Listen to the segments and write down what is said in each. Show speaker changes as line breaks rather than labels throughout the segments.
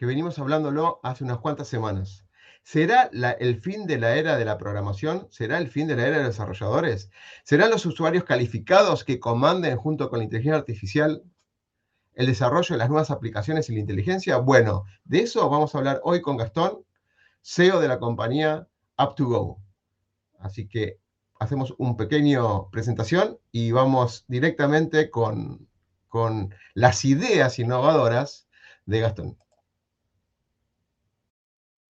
que venimos hablándolo hace unas cuantas semanas. ¿Será el fin de la era de la programación? ¿Será el fin de la era de los desarrolladores? ¿Serán los usuarios calificados que comanden junto con la inteligencia artificial el desarrollo de las nuevas aplicaciones y la inteligencia? Bueno, de eso vamos a hablar hoy con Gastón, CEO de la compañía Up2Go. Así que hacemos un pequeño presentación y vamos directamente con, con las ideas innovadoras de Gastón.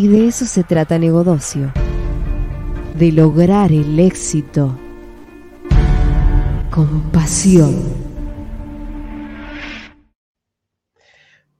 Y de eso se trata Negodocio. De lograr el éxito con pasión.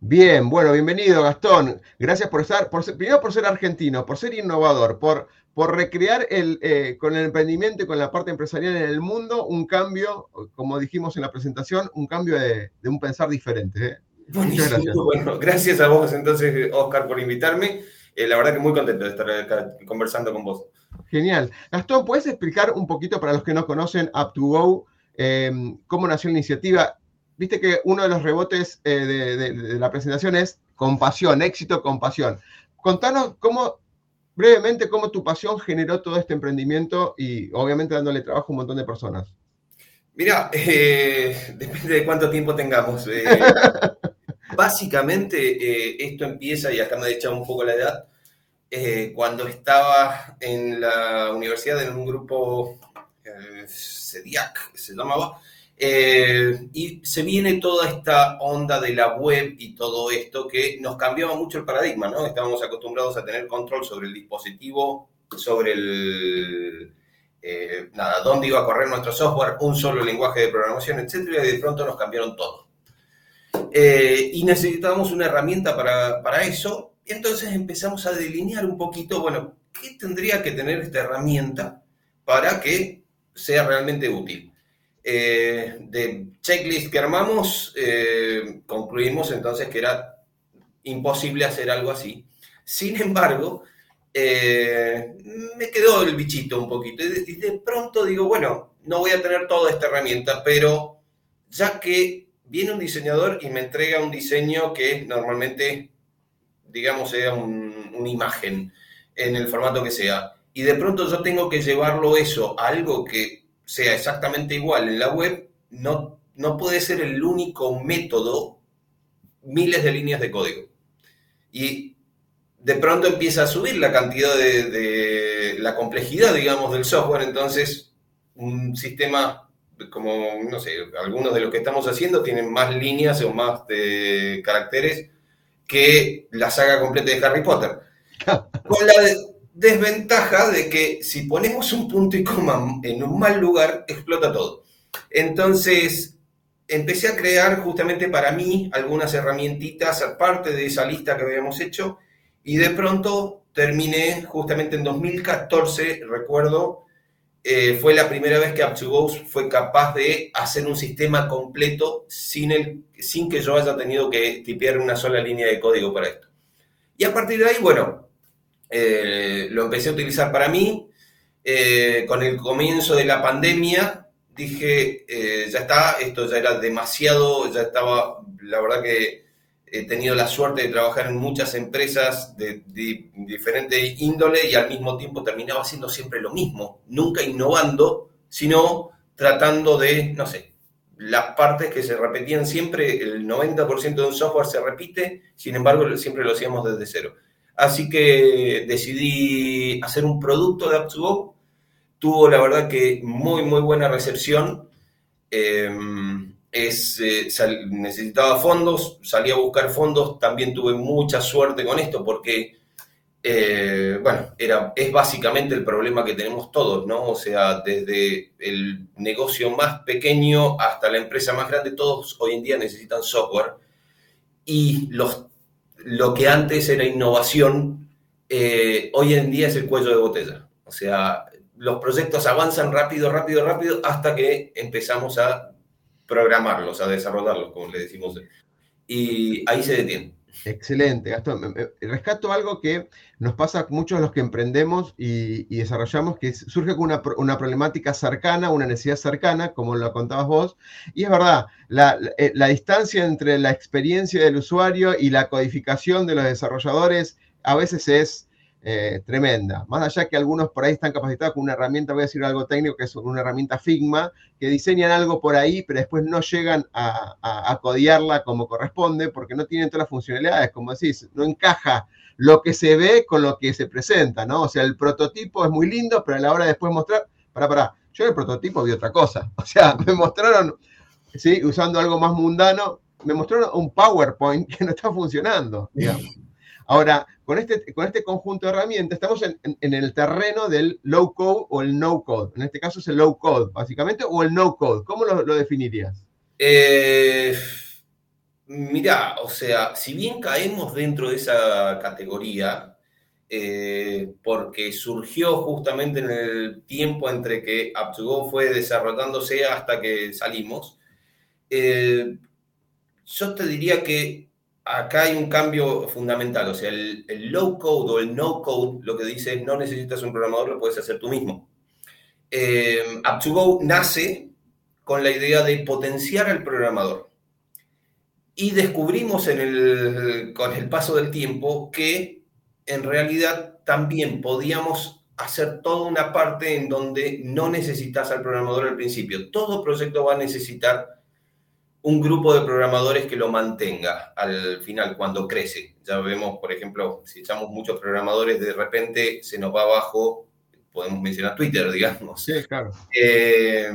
Bien, bueno, bienvenido Gastón. Gracias por estar, por primero por ser argentino, por ser innovador, por por recrear el, eh, con el emprendimiento y con la parte empresarial en el mundo un cambio, como dijimos en la presentación, un cambio de, un pensar diferente. ¿eh?
Muchas gracias. Bueno, gracias a vos entonces, Oscar, por invitarme. Eh, la verdad que muy contento de estar acá conversando con vos.
Genial. Gastón, ¿puedes explicar un poquito para los que no conocen Up2Go em, cómo nació la iniciativa? Viste que uno de los rebotes de, de la presentación es compasión, éxito, compasión. Contanos cómo brevemente cómo tu pasión generó todo este emprendimiento y obviamente dándole trabajo a un montón de personas.
Mira, eh, depende de cuánto tiempo tengamos. Eh, básicamente eh, esto empieza, y acá me he echado un poco la edad, cuando estaba en la universidad en un grupo CEDIAC, se llamaba, eh, y se viene toda esta onda de la web y todo esto que nos cambiaba mucho el paradigma, ¿no? Estábamos acostumbrados a tener control sobre el dispositivo, sobre el, eh, nada, dónde iba a correr nuestro software, un solo lenguaje de programación, etcétera, y de pronto nos cambiaron todo. Eh, y necesitábamos una herramienta para, para eso, y entonces empezamos a delinear un poquito, bueno, ¿qué tendría que tener esta herramienta para que sea realmente útil? Eh, de checklist que armamos, eh, concluimos entonces que era imposible hacer algo así. Sin embargo, eh, me quedó el bichito un poquito y de, pronto digo, bueno, no voy a tener toda esta herramienta, pero ya que viene un diseñador y me entrega un diseño que normalmente, digamos, sea una imagen en el formato que sea, y de pronto yo tengo que llevarlo eso a algo que sea exactamente igual en la web, no, no puede ser el único método miles de líneas de código. Y de pronto empieza a subir la cantidad de, la complejidad, digamos, del software. Entonces, un sistema como, no sé, algunos de los que estamos haciendo tienen más líneas o más de caracteres que la saga completa de Harry Potter. Con la, desventaja de que si ponemos un punto y coma en un mal lugar, explota todo. Entonces, empecé a crear justamente para mí algunas herramientitas, aparte de esa lista que habíamos hecho, y de pronto terminé justamente en 2014, recuerdo, eh, fue la primera vez que Up2Go fue capaz de hacer un sistema completo sin, el, sin que yo haya tenido que tipear una sola línea de código para esto. Y a partir de ahí, bueno, eh, lo empecé a utilizar para mí. Eh, con el comienzo de la pandemia dije, ya está, esto ya era demasiado, ya estaba, la verdad que he tenido la suerte de trabajar en muchas empresas de, de diferente índole y al mismo tiempo terminaba haciendo siempre lo mismo, nunca innovando, sino tratando de, no sé, las partes que se repetían siempre, el 90% de un software se repite, sin embargo siempre lo hacíamos desde cero. Así que decidí hacer un producto de Up2Go. Tuvo la verdad que muy, muy buena recepción. Em, es, eh, necesitaba fondos, salí a buscar fondos. También tuve mucha suerte con esto porque, eh, bueno, era, es básicamente el problema que tenemos todos, ¿no? O sea, desde el negocio más pequeño hasta la empresa más grande, todos hoy en día necesitan software. Y los lo que antes era innovación eh, hoy en día es el cuello de botella. O sea, los proyectos avanzan rápido, rápido, rápido, hasta que empezamos a programarlos, a desarrollarlos, como le decimos. Y ahí se detiene.
Excelente, Gastón. Rescato algo que nos pasa a muchos de los que emprendemos y, desarrollamos, que surge con una, problemática cercana, una necesidad cercana, como lo contabas vos. Y es verdad, eh, la, distancia entre la experiencia del usuario y la codificación de los desarrolladores a veces es eh, tremenda. Más allá que algunos por ahí están capacitados con una herramienta, voy a decir algo técnico, que es una herramienta Figma, que diseñan algo por ahí, pero después no llegan a, a, codiarla como corresponde, porque no tienen todas las funcionalidades, como decís, no encaja lo que se ve con lo que se presenta, ¿no? O sea, el prototipo es muy lindo, pero a la hora de después mostrar, para, para, yo en el prototipo vi otra cosa, o sea, me mostraron, ¿sí? Usando algo más mundano, me mostraron un PowerPoint que no está funcionando, digamos. Ahora, con este, con este conjunto de herramientas estamos en, el terreno del low code o el no code. En este caso es el low code, básicamente, o el no code. ¿Cómo lo, definirías?
Eh, mira, o sea, si bien caemos dentro de esa categoría, eh, porque surgió justamente en el tiempo entre que Up2Go fue desarrollándose hasta que salimos, eh, yo te diría que acá hay un cambio fundamental. O sea, el, low code o el no code lo que dice no necesitas un programador, lo puedes hacer tú mismo. Eh, Up2Go nace con la idea de potenciar al programador. Y descubrimos en el, con el paso del tiempo que en realidad también podíamos hacer toda una parte en donde no necesitas al programador al principio. Todo proyecto va a necesitar un grupo de programadores que lo mantenga al final cuando crece. Ya vemos, por ejemplo, si echamos muchos programadores, de repente se nos va abajo, podemos mencionar Twitter, digamos.
Sí, claro.
Eh,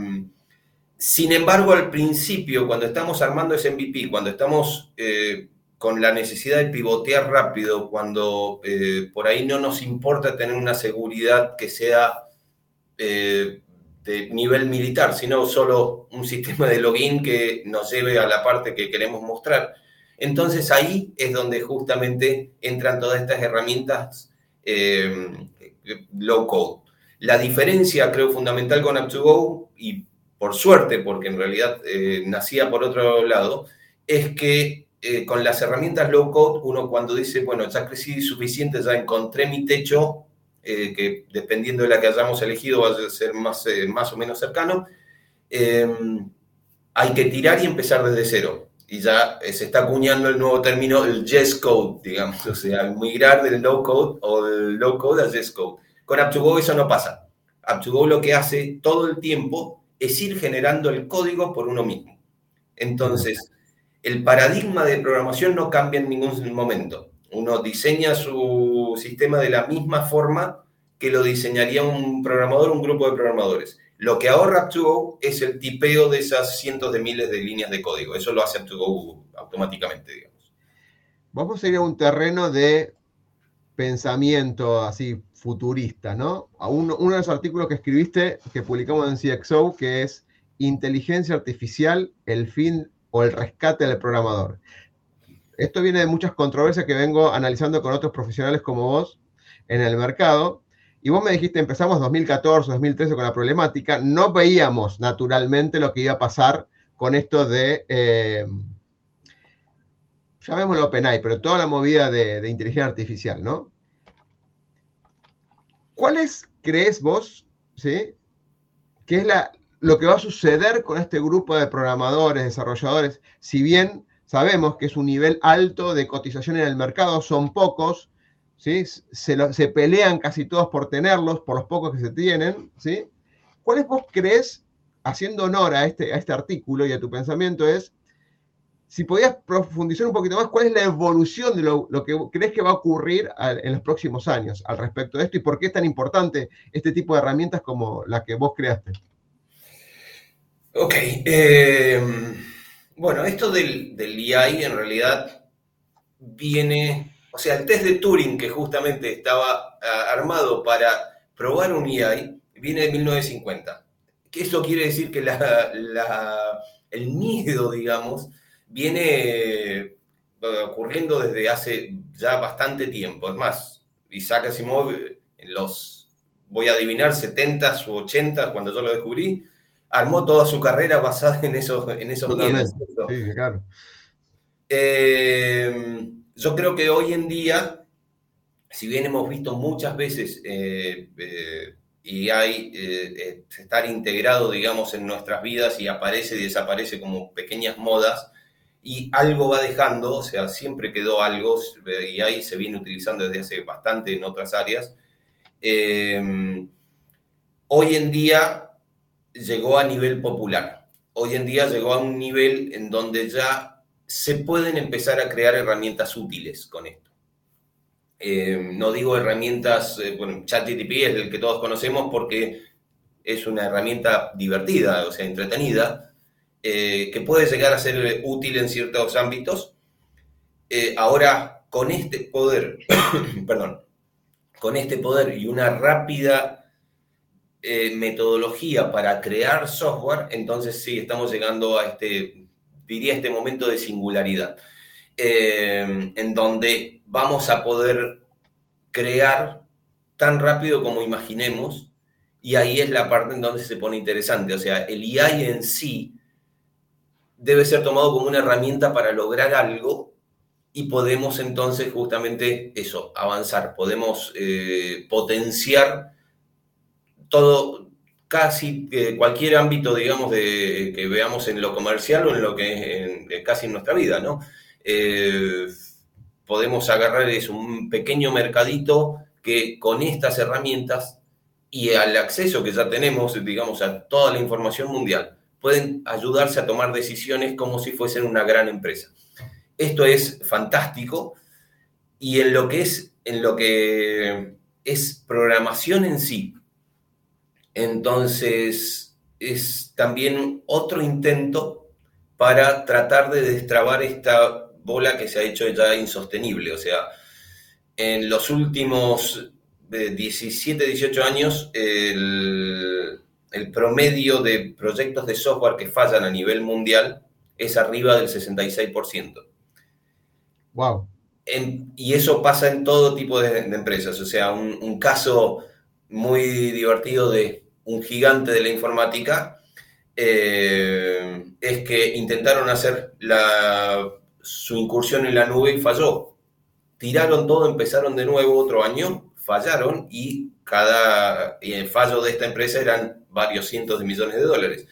sin embargo, al principio, cuando estamos armando ese MVP, cuando estamos eh, con la necesidad de pivotear rápido, cuando eh, por ahí no nos importa tener una seguridad que sea de nivel militar, sino solo un sistema de login que nos lleve a la parte que queremos mostrar. Entonces ahí es donde justamente entran todas estas herramientas eh, low code. La diferencia, creo, fundamental con Up2Go, y por suerte, porque en realidad eh, nacía por otro lado, es que eh, con las herramientas low code, uno cuando dice, bueno, ya crecí suficiente, ya encontré mi techo, eh, que dependiendo de la que hayamos elegido va a ser más, eh, más o menos cercano, em, hay que tirar y empezar desde cero. Y ya eh, se está acuñando el nuevo término, el Yes Code, digamos, o sea, migrar del low code o del low code al Yes Code. Con Up2Go eso no pasa. Up2Go lo que hace todo el tiempo es ir generando el código por uno mismo. Entonces, el paradigma de programación no cambia en ningún momento. Uno diseña su sistema de la misma forma que lo diseñaría un programador, un grupo de programadores. Lo que ahorra Up2Go es el tipeo de esas cientos de miles de líneas de código. Eso lo hace Up2Go automáticamente, digamos.
Vamos a ir a un terreno de pensamiento así futurista, ¿no? uno, uno de los artículos que escribiste, que publicamos en CXO, que es Inteligencia Artificial, el fin o el rescate del programador esto viene de muchas controversias que vengo analizando con otros profesionales como vos en el mercado. Y vos me dijiste, empezamos 2014, 2013 con la problemática, no veíamos naturalmente lo que iba a pasar con esto de, eh, llamémoslo OpenAI, pero toda la movida de, inteligencia artificial, ¿no? ¿Cuáles crees vos, sí, que es la, lo que va a suceder con este grupo de programadores, desarrolladores, si bien sabemos que es un nivel alto de cotización en el mercado, son pocos, ¿sí? se, pelean casi todos por tenerlos, por los pocos que se tienen. ¿sí? ¿Cuáles vos crees, haciendo honor a este, a este artículo y a tu pensamiento, es, si podías profundizar un poquito más, cuál es la evolución de lo, que crees que va a ocurrir en los próximos años al respecto de esto y por qué es tan importante este tipo de herramientas como la que vos creaste?
Ok. Eh bueno, esto del, del EI en realidad viene, o sea, el test de Turing que justamente estaba ah, armado para probar un EI viene de 1950. Que eso quiere decir que el miedo, digamos, viene eh, ocurriendo desde hace ya bastante tiempo. Es más, Isaac Asimov en los, voy a adivinar, 70s u 80s, cuando yo lo descubrí, armó toda su carrera basada en esos, en esos Sí, claro. Eh, yo creo que hoy en día, si bien hemos visto muchas veces eh, eh, y hay estar integrado, digamos, en nuestras vidas y aparece y desaparece como pequeñas modas, y algo va dejando, o sea, siempre quedó algo, y ahí se viene utilizando desde hace bastante en otras áreas. hoy en día llegó a nivel popular. Hoy en día llegó a un nivel en donde ya se pueden empezar a crear herramientas útiles con esto. Eh, no digo herramientas, eh, bueno, ChatGTP es el que todos conocemos porque es una herramienta divertida, o sea, entretenida, eh, que puede llegar a ser útil en ciertos ámbitos. ahora, con este poder, perdón, con este poder y una rápida eh, metodología para crear software, entonces sí, estamos llegando a este, diría, este momento de singularidad, eh, en donde vamos a poder crear tan rápido como imaginemos, y ahí es la parte en donde se pone interesante, o sea, el AI en sí debe ser tomado como una herramienta para lograr algo y podemos entonces justamente eso, avanzar, podemos eh, potenciar todo, casi cualquier ámbito, digamos, de, que veamos en lo comercial o en lo que es casi en nuestra vida, ¿no? Eh, podemos agarrar es un pequeño mercadito que con estas herramientas y al acceso que ya tenemos, digamos, a toda la información mundial, pueden ayudarse a tomar decisiones como si fuesen una gran empresa. Esto es fantástico y en lo que es, en lo que es programación en sí, entonces, es también otro intento para tratar de destrabar esta bola que se ha hecho ya insostenible. O sea, en los últimos 17, 18 años, el, promedio de proyectos de software que fallan a nivel mundial es arriba del 66%.
Wow.
y eso pasa en todo tipo de, empresas. O sea, un caso muy divertido de un gigante de la informática, eh, es que intentaron hacer su incursión en la nube y falló. Tiraron todo, empezaron de nuevo otro año, fallaron y cada el fallo de esta empresa eran varios cientos de millones de dólares.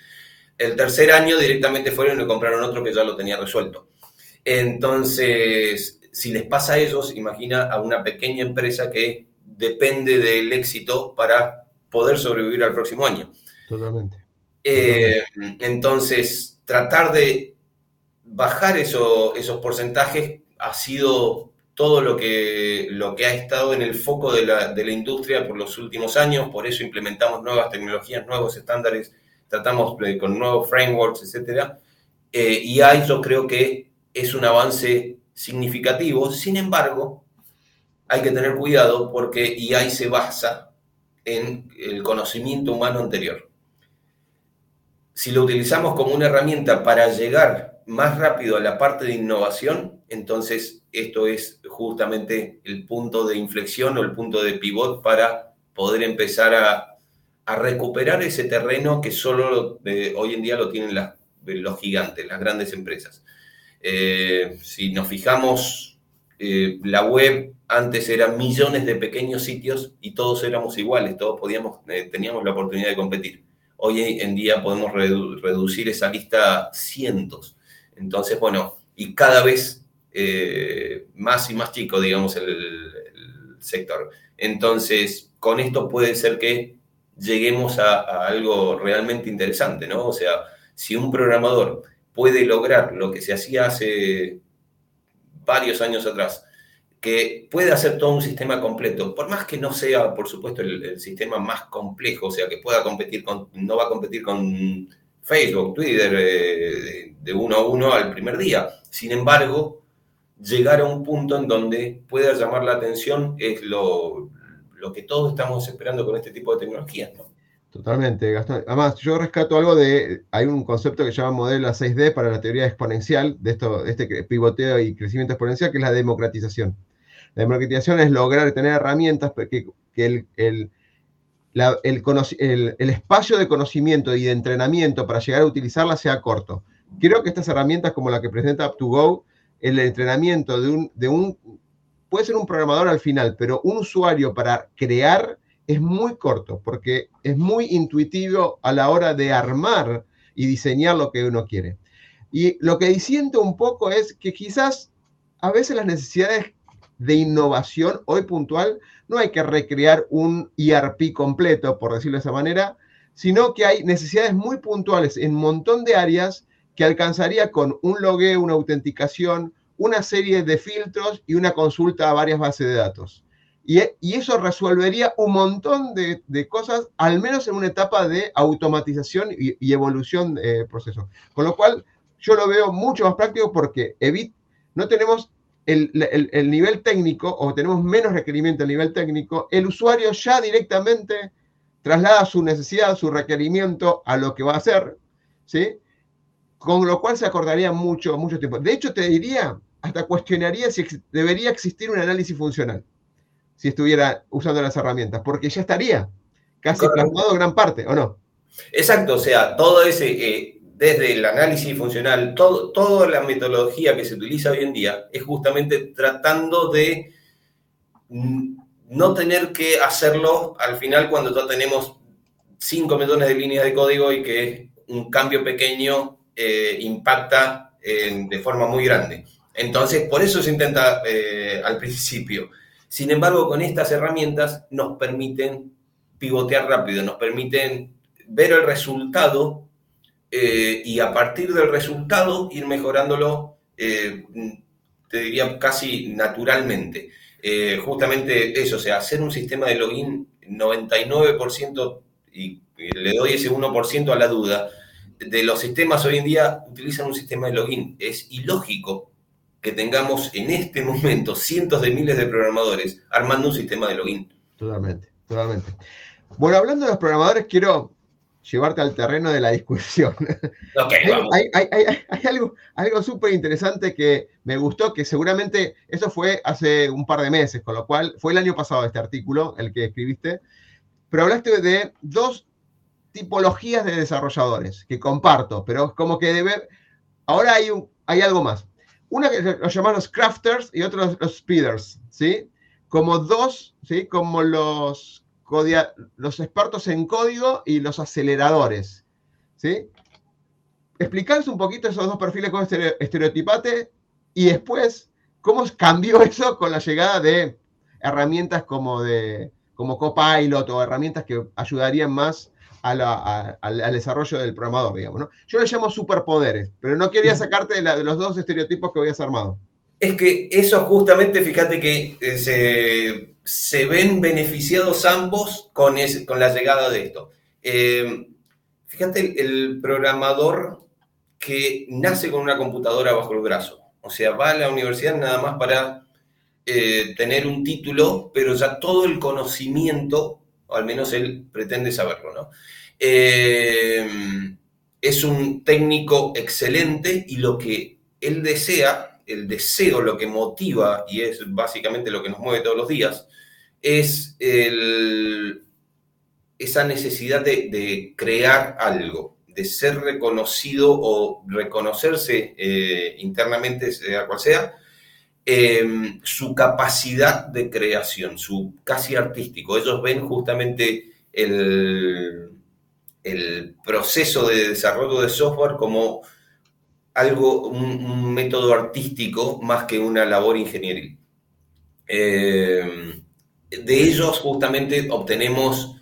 El tercer año directamente fueron y compraron otro que ya lo tenía resuelto. Entonces, si les pasa a ellos, imagina a una pequeña empresa que depende del éxito para poder sobrevivir al próximo año.
Totalmente.
Eh, entonces, tratar de bajar esos porcentajes ha sido todo lo que, lo que ha estado en el foco de la, industria por los últimos años, por eso implementamos nuevas tecnologías, nuevos estándares, tratamos con nuevos frameworks, etc. Eh, y ahí yo creo que es un avance significativo, sin embargo, hay que tener cuidado porque EI se basa en el conocimiento humano anterior. Si lo utilizamos como una herramienta para llegar más rápido a la parte de innovación, entonces esto es justamente el punto de inflexión o el punto de pivot para poder empezar a, recuperar ese terreno que solo eh, hoy en día lo tienen los gigantes, las grandes empresas. Eh, si nos fijamos, eh, la web antes eran millones de pequeños sitios y todos éramos iguales, todos podíamos, eh, teníamos la oportunidad de competir. Hoy en día podemos reducir esa lista a cientos. Entonces, bueno, y cada vez eh, más y más chico, digamos, el, sector. Entonces, con esto puede ser que lleguemos a, a algo realmente interesante, ¿no? O sea, si un programador puede lograr lo que se hacía hace varios años atrás, que puede hacer todo un sistema completo, por más que no sea, por supuesto, el, sistema más complejo, o sea, que pueda competir con, no va a competir con Facebook, Twitter, eh, de, uno a uno al primer día. Sin embargo, llegar a un punto en donde pueda llamar la atención es lo, lo que todos estamos esperando con este tipo de tecnologías,
Totalmente, Gastón. Además, yo rescato algo de, hay un concepto que se llama modelo 6D para la teoría exponencial, de, esto, de este pivoteo y crecimiento exponencial, que es la democratización La democratización es lograr tener herramientas que, que el, el, el, espacio de conocimiento y de entrenamiento para llegar a utilizarla sea corto. Creo que estas herramientas como la que presenta Up2Go, el entrenamiento de un, de un, puede ser un programador al final, pero un usuario para crear es muy corto, porque es muy intuitivo a la hora de armar y diseñar lo que uno quiere. Y lo que siento un poco es que quizás a veces las necesidades de innovación hoy puntual no hay que recrear un ERP completo, por decirlo de esa manera, sino que hay necesidades muy puntuales en un montón de áreas que alcanzaría con un logueo, una autenticación, una serie de filtros y una consulta a varias bases de datos. Y, eso resolvería un montón de, cosas, al menos en una etapa de automatización y, evolución de procesos. Con lo cual, yo lo veo mucho más práctico porque evit, no tenemos el, nivel técnico o tenemos menos requerimiento a nivel técnico, el usuario ya directamente traslada su necesidad, su requerimiento a lo que va a hacer, ¿sí? Con lo cual se acordaría mucho, mucho tiempo. De hecho, te diría, hasta cuestionaría si debería existir un análisis funcional si estuviera usando las herramientas, porque ya estaría casi plasmado gran parte, ¿o no?
Exacto, o sea, todo ese, eh, desde el análisis funcional, todo, toda la metodología que se utiliza hoy en día es justamente tratando de no tener que hacerlo al final cuando ya tenemos 5 millones de líneas de código y que un cambio pequeño eh, impacta de forma muy grande. Entonces, por eso se intenta eh, al principio. Sin embargo, con estas herramientas nos permiten pivotear rápido, nos permiten ver el resultado eh, y a partir del resultado ir mejorándolo, eh, te diría casi naturalmente. Eh, justamente eso, o sea, hacer un sistema de login 99% y le doy ese 1% a la duda, de los sistemas hoy en día utilizan un sistema de login. Es ilógico que tengamos en este momento cientos de miles de programadores armando un sistema de login.
Totalmente, totalmente. Bueno, hablando de los programadores, quiero llevarte al terreno de la discusión.
Okay, vamos.
Hay, algo, algo súper interesante que me gustó, que seguramente eso fue hace un par de meses, con lo cual fue el año pasado este artículo, el que escribiste, pero hablaste de dos tipologías de desarrolladores que comparto, pero como que de ver, ahora hay, un, hay algo más. Una que los llamamos crafters y otros los speeders, ¿sí? Como dos, ¿sí? Como los, los expertos en código y los aceleradores, ¿sí? Explicarles un poquito esos dos perfiles con estereotipate y después cómo cambió eso con la llegada de herramientas como de como Copilot o herramientas que ayudarían más al, desarrollo del programador, digamos. ¿no? Yo le llamo superpoderes, pero no quería sacarte de, los dos estereotipos que habías armado.
Es que eso justamente, fíjate que eh, se, ven beneficiados ambos con, con la llegada de esto. Eh, fíjate el programador que nace con una computadora bajo el brazo. O sea, va a la universidad nada más para eh, tener un título, pero ya todo el conocimiento o al menos él pretende saberlo, ¿no? Eh, es un técnico excelente y lo que él desea, el deseo, lo que motiva, y es básicamente lo que nos mueve todos los días, es esa necesidad de, crear algo, de ser reconocido o reconocerse eh, internamente, sea cual sea, Em, su capacidad de creación, su casi artístico. Ellos ven justamente el, el proceso de desarrollo de software como algo, un, método artístico más que una labor ingenieril. Em, de ellos justamente obtenemos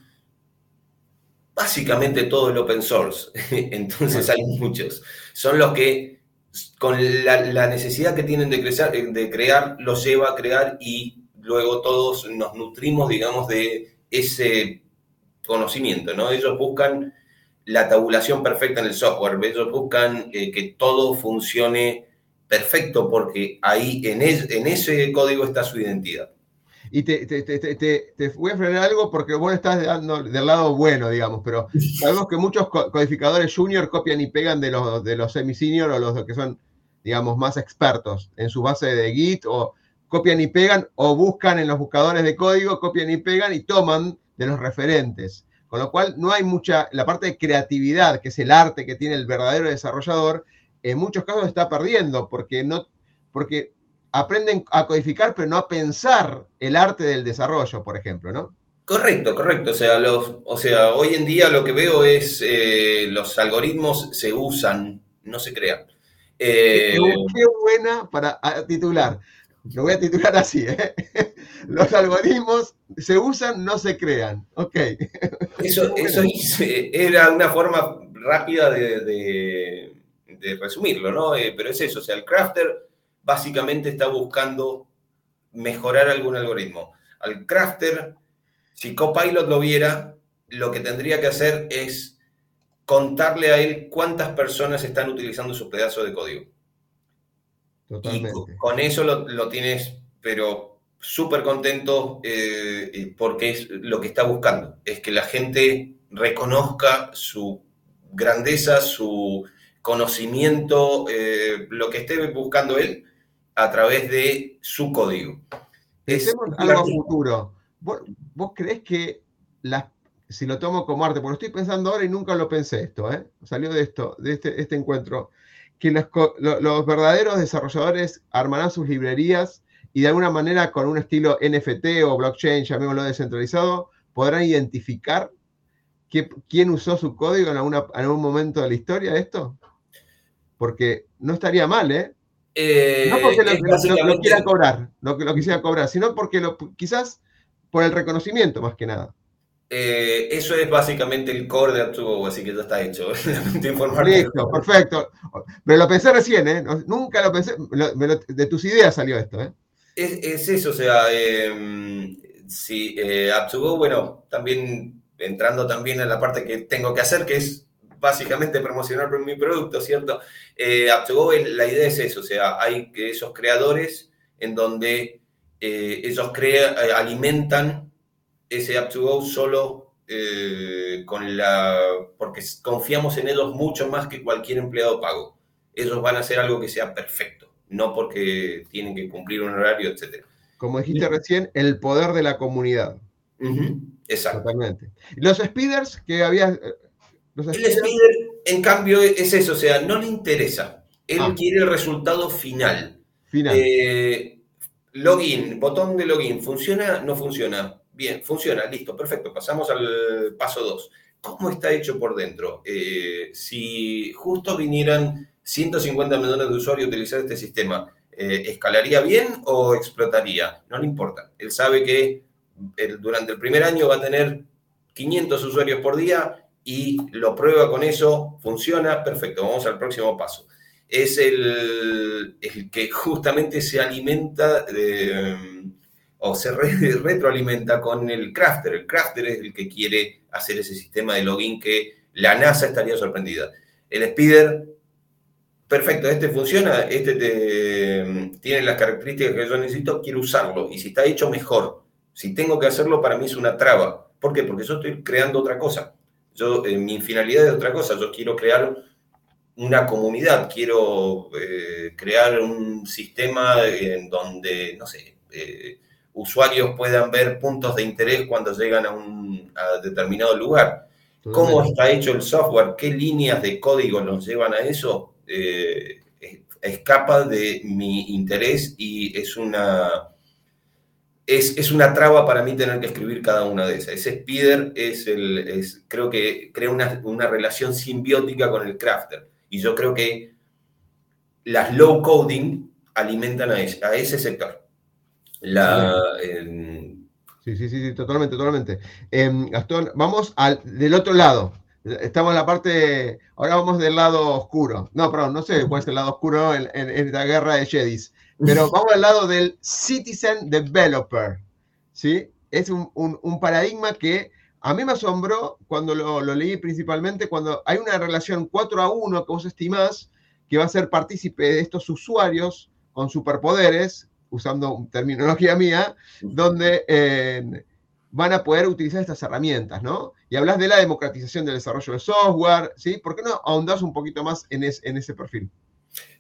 básicamente todo el open source, entonces hay muchos. Son los que con la, necesidad que tienen de, crecer, eh, de crear, los lleva a crear y luego todos nos nutrimos, digamos, de ese conocimiento, ¿no? Ellos buscan la tabulación perfecta en el software, ellos buscan eh, que todo funcione perfecto porque ahí en, en, ese código está su identidad.
Y te, te, te, voy a frenar algo porque vos estás del lado bueno, digamos, pero sabemos que muchos codificadores junior copian y pegan de los, de los semi-senior o los que son, digamos, más expertos en su base de Git o copian y pegan o buscan en los buscadores de código, copian y pegan y toman de los referentes. Con lo cual no hay mucha, la parte de creatividad, que es el arte que tiene el verdadero desarrollador, en muchos casos está perdiendo porque no, porque aprenden a codificar, pero no a pensar el arte del desarrollo, por ejemplo, ¿no?
Correcto, correcto. O sea, los, o sea hoy en día lo que veo es eh, los algoritmos se usan, no se crean.
Eh, qué buena para titular. Lo voy a titular así, ¿eh? Los algoritmos se usan, no se crean. Ok.
Eso, eso era una forma rápida de, resumirlo, ¿no? Eh, pero es eso, o sea, el crafter básicamente está buscando mejorar algún algoritmo. Al crafter, si Copilot lo viera, lo que tendría que hacer es contarle a él cuántas personas están utilizando su pedazo de código. Totalmente. Y con eso lo, tienes, pero súper contento eh, porque es lo que está buscando, es que la gente reconozca su grandeza, su conocimiento, eh, lo que esté buscando él a través de su código.
Pensemos algo futuro. ¿Vos, crees que las si lo tomo como arte, porque lo estoy pensando ahora y nunca lo pensé esto, ¿eh? salió de esto, de este, este encuentro, que los, verdaderos desarrolladores armarán sus librerías y de alguna manera con un estilo NFT o blockchain, llamémoslo descentralizado, podrán identificar quién usó su código en, alguna, en algún momento de la historia de esto. Porque no estaría mal, ¿eh? eh no porque lo, quiera cobrar, lo que lo quisiera cobrar, sino porque lo, quizás por el reconocimiento más que nada.
Eh, eso es básicamente el core de Artugo, así que ya está hecho.
Listo, perfecto. Me lo pensé recién, ¿eh? Nunca lo pensé. de tus ideas salió esto, ¿eh?
Es, eso, o sea, eh, si eh, bueno, también entrando también en la parte que tengo que hacer, que es básicamente promocionar mi producto, ¿cierto? Eh, la idea es eso, o sea, hay esos creadores en donde eh, ellos crea, alimentan ese App2Go solo eh, con la. porque confiamos en ellos mucho más que cualquier empleado pago. Ellos van a hacer algo que sea perfecto, no porque tienen que cumplir un horario, etc.
Como dijiste recién, el poder de la comunidad.
Exacto.
Totalmente. Los speeders que había. Eh,
el speeder, en cambio, es eso, o sea, no le interesa. Él ah. quiere el resultado final. Final. Eh, login, botón de login, ¿funciona? No funciona Bien, funciona, listo, perfecto. Pasamos al paso 2. ¿Cómo está hecho por dentro? Eh, si justo vinieran 150 millones de usuarios a utilizar este sistema, eh, ¿escalaría bien o explotaría? No le importa. Él sabe que durante el primer año va a tener 500 usuarios por día y lo prueba con eso, funciona, perfecto, vamos al próximo paso. Es el, el que justamente se alimenta de o se retroalimenta con el crafter. El crafter es el que quiere hacer ese sistema de login que la NASA estaría sorprendida. El speeder, perfecto, este funciona, este tiene las características que yo necesito, quiero usarlo. Y si está hecho, mejor. Si tengo que hacerlo, para mí es una traba. ¿Por qué? Porque yo estoy creando otra cosa. Yo, eh, mi finalidad es otra cosa. Yo quiero crear una comunidad, quiero eh, crear un sistema en donde, no sé, eh, usuarios puedan ver puntos de interés cuando llegan a un determinado lugar. ¿Cómo está hecho el software? ¿Qué líneas de código nos llevan a eso? Eh, escapa de mi interés y es una, es, una traba para mí tener que escribir cada una de esas. Ese speeder es el, creo que crea una, relación simbiótica con el crafter. Y yo creo que las low coding alimentan a a ese sector. La,
sí, sí, sí, totalmente, totalmente. Em, Gastón, vamos al, del otro lado. Estamos en la parte, ahora vamos del lado oscuro. No, perdón, no sé cuál es el lado oscuro en, esta guerra de Jedis, pero vamos al lado del Citizen Developer. ¿sí? Es un, paradigma que a mí me asombró cuando lo, lo, leí principalmente, cuando hay una relación 4 a 1 que vos estimás que va a ser partícipe de estos usuarios con superpoderes usando terminología mía, donde eh, van a poder utilizar estas herramientas, ¿no? Y hablas de la democratización del desarrollo de software, ¿sí? ¿Por qué no ahondas un poquito más en, ese perfil?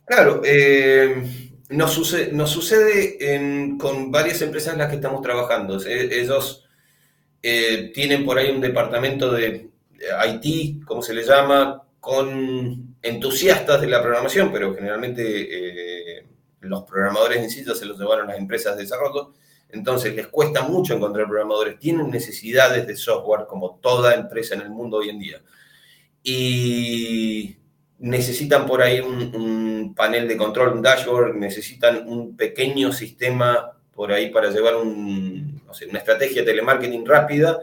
Claro, eh, nos sucede, nos sucede con varias empresas en las que estamos trabajando. ellos eh, tienen por ahí un departamento de IT, como se le llama, con entusiastas de la programación, pero generalmente eh, los programadores sí se los llevaron las empresas de desarrollo. Entonces les cuesta mucho encontrar programadores. Tienen necesidades de software como toda empresa en el mundo hoy en día. Y necesitan por ahí un, panel de control, un dashboard, necesitan un pequeño sistema por ahí para llevar un, una estrategia de telemarketing rápida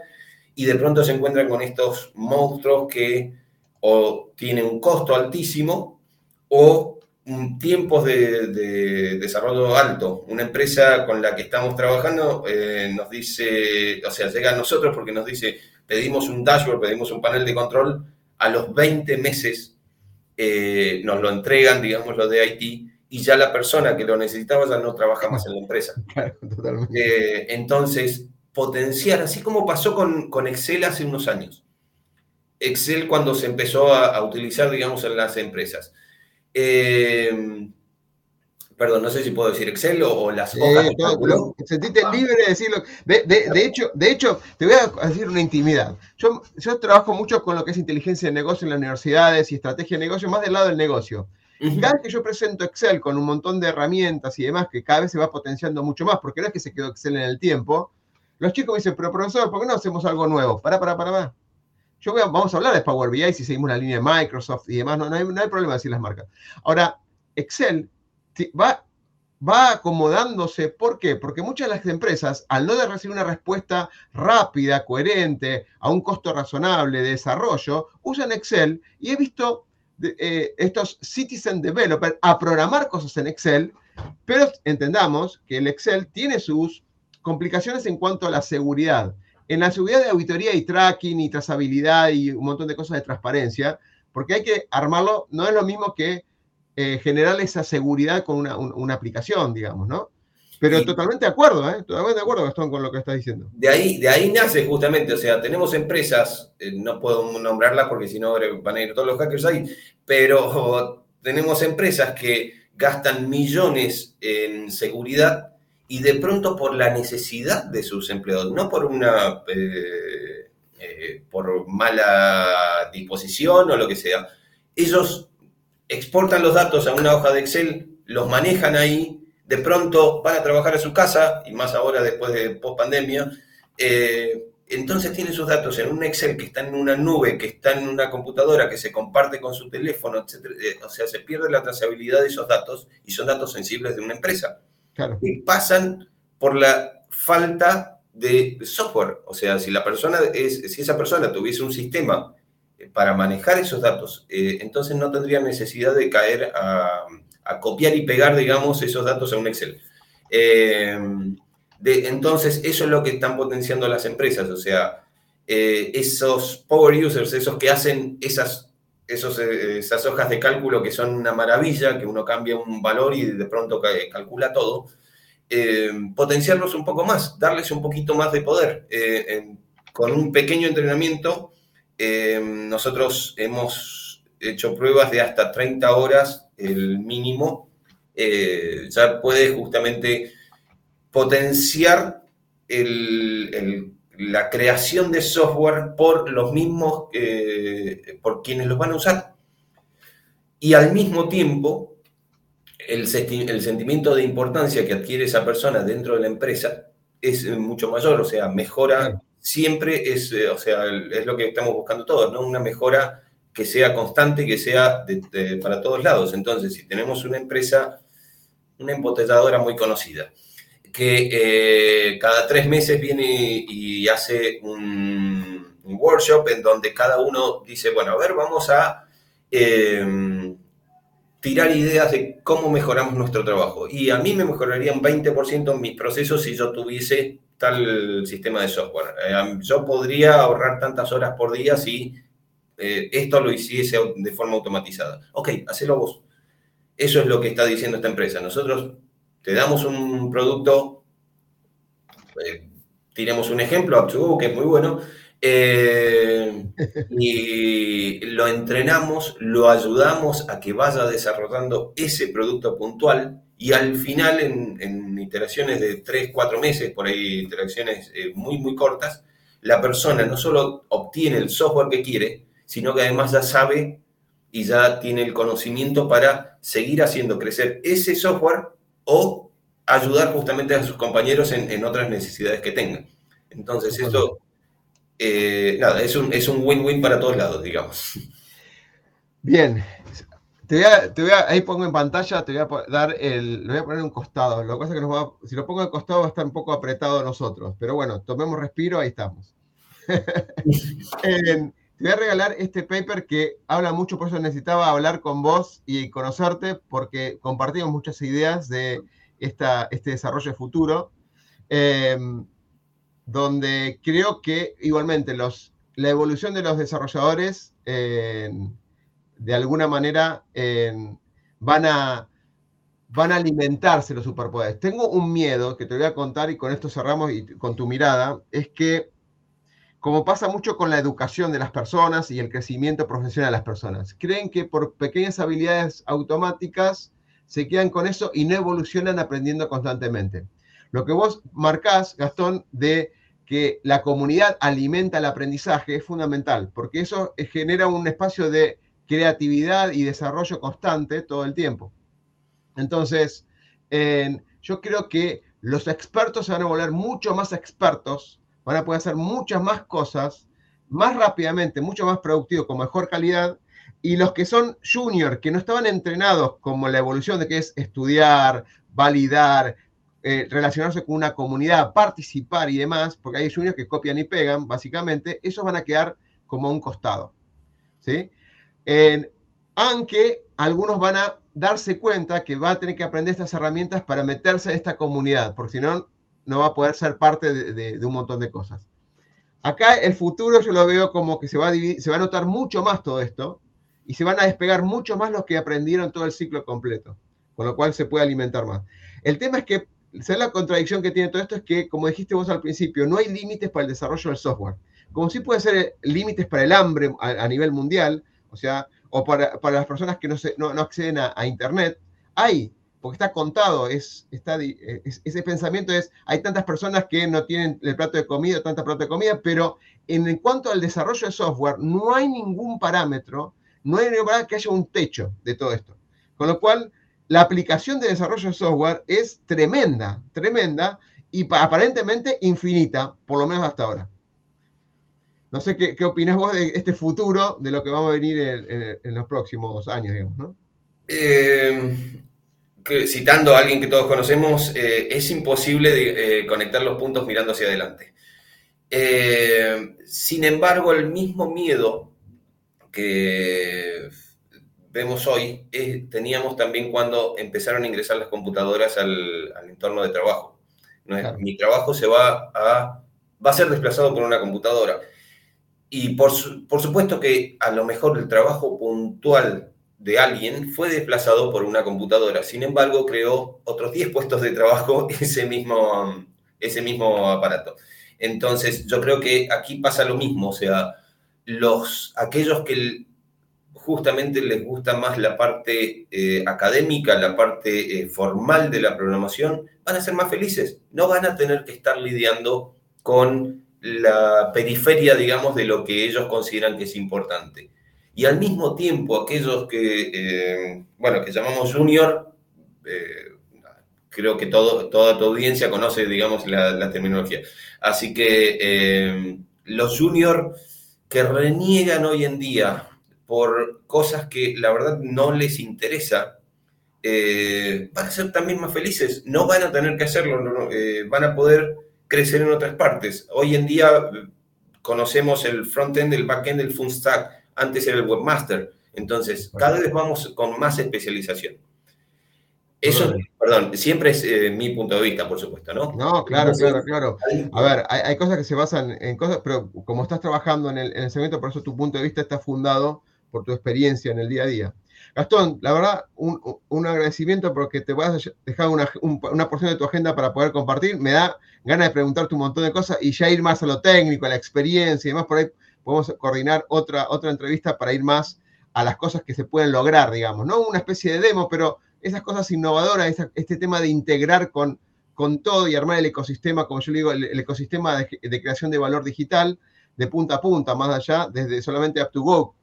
y de pronto se encuentran con estos monstruos que o tienen un costo altísimo o tiempos de, desarrollo alto. Una empresa con la que estamos trabajando eh, nos dice, o sea, llega a nosotros porque nos dice, pedimos un dashboard, pedimos un panel de control, a los 20 meses eh, nos lo entregan, digamos, lo de IT, y ya la persona que lo necesitaba ya no trabaja más en la empresa. Eh, entonces, potenciar, así como pasó con, con, Excel hace unos años. Excel cuando se empezó a, utilizar, digamos, en las empresas. Eh, perdón, no sé si puedo decir Excel o, las hojas de cálculo.
Sentite libre de decirlo. De, hecho, de hecho, te voy a decir una intimidad. Yo, yo trabajo mucho con lo que es inteligencia de negocio en las universidades y estrategia de negocio, más del lado del negocio. Cada vez que yo presento Excel con un montón de herramientas y demás, que cada vez se va potenciando mucho más, porque no es que se quedó Excel en el tiempo, los chicos me dicen, pero profesor, ¿por qué no hacemos algo nuevo? Para, para, para, para. Yo vamos a hablar de Power BI si seguimos la línea de Microsoft y demás, no, no, hay, problema decir las marcas. Ahora, Excel va, va acomodándose. ¿Por qué? Porque muchas de las empresas, al no recibir una respuesta rápida, coherente, a un costo razonable de desarrollo, usan Excel y he visto eh, estos citizen developers a programar cosas en Excel, pero entendamos que el Excel tiene sus complicaciones en cuanto a la seguridad. En la seguridad de auditoría y tracking y trazabilidad y un montón de cosas de transparencia, porque hay que armarlo, no es lo mismo que eh, generar esa seguridad con una, aplicación, digamos, ¿no? Pero totalmente de acuerdo, ¿eh? Totalmente de acuerdo, Gastón, con lo que estás diciendo.
De ahí, de ahí nace justamente, o sea, tenemos empresas, eh, no puedo nombrarlas porque si no van a ir todos los hackers ahí, pero tenemos empresas que gastan millones en seguridad y de pronto por la necesidad de sus empleados, no por una eh, por mala disposición o lo que sea, ellos exportan los datos a una hoja de Excel, los manejan ahí, de pronto van a trabajar a su casa, y más ahora después de post pandemia, eh, entonces tienen sus datos en un Excel que está en una nube, que está en una computadora, que se comparte con su teléfono, etc. Eh, o sea, se pierde la trazabilidad de esos datos y son datos sensibles de una empresa. Y pasan por la falta de software. O sea, si la persona es, si esa persona tuviese un sistema para manejar esos datos, eh, entonces no tendría necesidad de caer a, copiar y pegar, digamos, esos datos a un Excel. Eh, entonces, eso es lo que están potenciando las empresas, o sea, eh, esos power users, esos que hacen esas, esos, esas hojas de cálculo que son una maravilla, que uno cambia un valor y de pronto calcula todo, potenciarlos un poco más, darles un poquito más de poder. con un pequeño entrenamiento nosotros hemos hecho pruebas de hasta 30 horas, el mínimo. Eh, ya puede justamente potenciar la creación de software por los mismos, eh, por quienes los van a usar. Y al mismo tiempo, el, el, sentimiento de importancia que adquiere esa persona dentro de la empresa es mucho mayor, o sea, mejora siempre es, eh, o sea, es lo que estamos buscando todos, ¿no? Una mejora que sea constante, que sea para todos lados. Entonces, si tenemos una empresa, una embotelladora muy conocida, que eh, cada tres meses viene y hace un, workshop en donde cada uno dice, bueno, a ver, vamos a em, tirar ideas de cómo mejoramos nuestro trabajo. Y a mí me mejoraría un 20% en mis procesos si yo tuviese tal sistema de software. Eh, yo podría ahorrar tantas horas por día si eh, esto lo hiciese de forma automatizada. Ok, hacelo vos. Eso es lo que está diciendo esta empresa. Nosotros te damos un producto, eh, tiremos un ejemplo, que es muy bueno, y lo entrenamos, lo ayudamos a que vaya desarrollando ese producto puntual y al final, en, iteraciones de 3, 4 meses, por ahí interacciones eh, muy, muy cortas, la persona no solo obtiene el software que quiere, sino que además ya sabe y ya tiene el conocimiento para seguir haciendo crecer ese software o ayudar justamente a sus compañeros en, otras necesidades que tengan. Entonces, eso, eh, nada, es un es un win-win para todos lados, digamos.
Bien, te voy, a, ahí pongo en pantalla, te voy a dar el, lo voy a poner en un costado. Lo que pasa es que nos va, si lo pongo en costado va a estar un poco apretado a nosotros. Pero bueno, tomemos respiro, ahí estamos. te voy a regalar este paper que habla mucho, por eso necesitaba hablar con vos y conocerte, porque compartimos muchas ideas de esta, este desarrollo futuro, em, donde creo que igualmente los, la evolución de los desarrolladores de alguna manera van, a, van a alimentarse los superpoderes. Tengo un miedo que te voy a contar y con esto cerramos y con tu mirada, es que como pasa mucho con la educación de las personas y el crecimiento profesional de las personas, creen que por pequeñas habilidades automáticas se quedan con eso y no evolucionan aprendiendo constantemente. Lo que vos marcás, Gastón, de que la comunidad alimenta el aprendizaje es fundamental, porque eso genera un espacio de creatividad y desarrollo constante todo el tiempo. Entonces, yo creo que los expertos se van a volver mucho más expertos, van a poder hacer muchas más cosas más rápidamente, mucho más productivo, con mejor calidad, y los que son junior, que no estaban entrenados como la evolución de que es estudiar, validar, eh, relacionarse con una comunidad, participar y demás, porque hay juniors que copian y pegan, básicamente, esos van a quedar como un costado. ¿sí? aunque algunos van a darse cuenta que va a tener que aprender estas herramientas para meterse en esta comunidad, porque si no, no va a poder ser parte de, un montón de cosas. Acá el futuro yo lo veo como que se va, a a notar mucho más todo esto y se van a despegar mucho más los que aprendieron todo el ciclo completo, con lo cual se puede alimentar más. El tema es que, ¿sabes la contradicción que tiene todo esto? Es que, como dijiste vos al principio, no hay límites para el desarrollo del software. Como sí puede ser límites para el hambre a nivel mundial, o sea, o para, las personas que no, acceden a, Internet, hay, porque está contado, es, está, ese pensamiento es, hay tantas personas que no tienen el plato de comida, tanta plato de comida, pero en cuanto al desarrollo de software, no hay ningún parámetro, no hay ningún que haya un techo de todo esto. Con lo cual, la aplicación de desarrollo de software es tremenda, tremenda y aparentemente infinita, por lo menos hasta ahora. No sé qué, qué opinas vos de este futuro, de lo que va a venir en, los próximos años, digamos, ¿no?
Eh, citando a alguien que todos conocemos, eh, es imposible eh, conectar los puntos mirando hacia adelante. sin embargo, el mismo miedo que vemos hoy teníamos también cuando empezaron a ingresar las computadoras al, entorno de trabajo. Mi trabajo se va a, va a ser desplazado por una computadora. Y por, por supuesto que a lo mejor el trabajo puntual de alguien fue desplazado por una computadora. Sin embargo, creó otros 10 puestos de trabajo ese mismo, ese mismo aparato. Entonces, yo creo que aquí pasa lo mismo, o sea, los, aquellos que justamente les gusta más la parte eh, académica, la parte eh, formal de la programación, van a ser más felices. No van a tener que estar lidiando con la periferia, digamos, de lo que ellos consideran que es importante. Y al mismo tiempo, aquellos que, eh, bueno, que llamamos junior, eh, creo que todo, toda tu audiencia conoce, digamos, la, terminología. Así que eh, los junior que reniegan hoy en día por cosas que la verdad no les interesa, van a ser también más felices, no van a tener que hacerlo, van a poder crecer en otras partes. Hoy en día conocemos el front-end, el back-end, el full stack. Antes era el webmaster. Entonces, cada vez vamos con más especialización. Eso, perdón, siempre es eh, mi punto de vista, por supuesto, ¿no?
No, claro, claro, claro. A ver, hay, cosas que se basan en cosas, pero como estás trabajando en el, en el segmento, por eso tu punto de vista está fundado por tu experiencia en el día a día. Gastón, la verdad, un, agradecimiento porque te voy a dejar una, porción de tu agenda para poder compartir. Me da ganas de preguntarte un montón de cosas y ya ir más a lo técnico, a la experiencia y demás. Por ahí podemos coordinar otra, otra entrevista para ir más a las cosas que se pueden lograr, digamos. No una especie de demo, pero esas cosas innovadoras, este tema de integrar con, con todo y armar el ecosistema, como yo digo, el, ecosistema de, creación de valor digital de punta a punta, más allá, desde solamente up to go,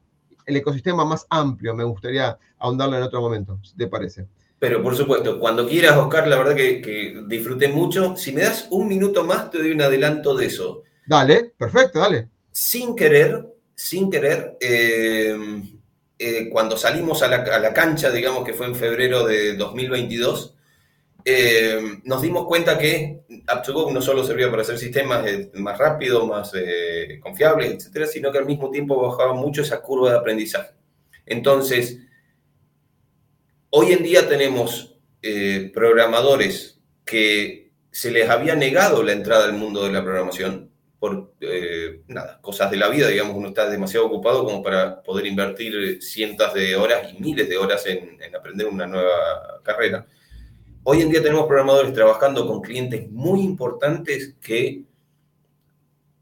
el ecosistema más amplio, me gustaría ahondarlo en otro momento, si te parece.
Pero por supuesto, cuando quieras, Oscar, la verdad que, disfruté mucho. Si me das un minuto más, te doy un adelanto de eso.
Dale, perfecto, dale.
Sin querer, sin querer, eh, eh, cuando salimos a la, cancha, digamos que fue en febrero de 2022, eh, nos dimos cuenta que Up2Go no solo servía para hacer sistemas más rápidos, más confiables, etcétera, sino que al mismo tiempo bajaba mucho esa curva de aprendizaje. Entonces, Hoy en día tenemos programadores que se les había negado la entrada al mundo de la programación por eh, nada, cosas de la vida, digamos, uno está demasiado ocupado como para poder invertir cientos de horas y miles de horas en, en aprender una nueva carrera. Hoy en día tenemos programadores trabajando con clientes muy importantes que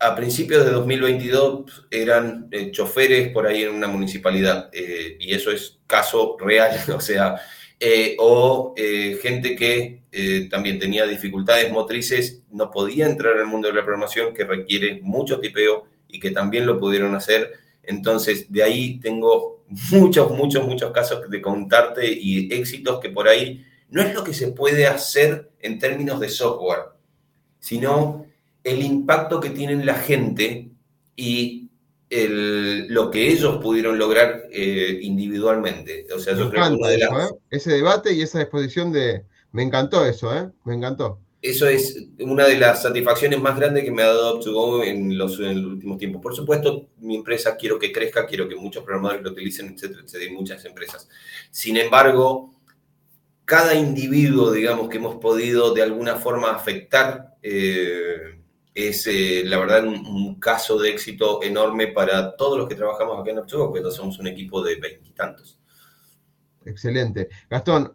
a principios de 2022 eran eh, choferes por ahí en una municipalidad, eh, y eso es caso real, o sea, eh, o gente que también tenía dificultades motrices, no podía entrar al mundo de la programación, que requiere mucho tipeo y que también lo pudieron hacer. Entonces, de ahí tengo muchos, muchos, muchos casos de contarte y éxitos que por ahí no es lo que se puede hacer en términos de software, sino el impacto que tienen la gente y lo que ellos pudieron lograr eh, individualmente. O sea, yo creo que
¿eh? ese debate y esa exposición de... Me encantó eso, ¿eh? Me encantó.
Eso es una de las satisfacciones más grandes que me ha dado Up2Go en los, últimos tiempos. Por supuesto, mi empresa quiero que crezca, quiero que muchos programadores lo utilicen, etcétera, etcétera, y muchas empresas. Sin embargo, cada individuo, digamos, que hemos podido de alguna forma afectar, eh, es eh, la verdad un, caso de éxito enorme para todos los que trabajamos acá en Upchugo, porque somos un equipo de veintitantos.
Excelente. Gastón,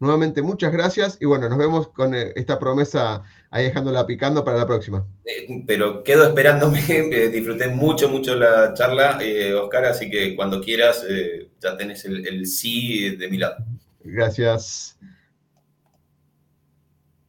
nuevamente muchas gracias y bueno, nos vemos con eh, esta promesa ahí dejándola picando para la próxima.
Eh, pero quedo esperándome, disfruté mucho, mucho la charla, Oscar, así que cuando quieras ya tenés el sí de mi lado.
Gracias.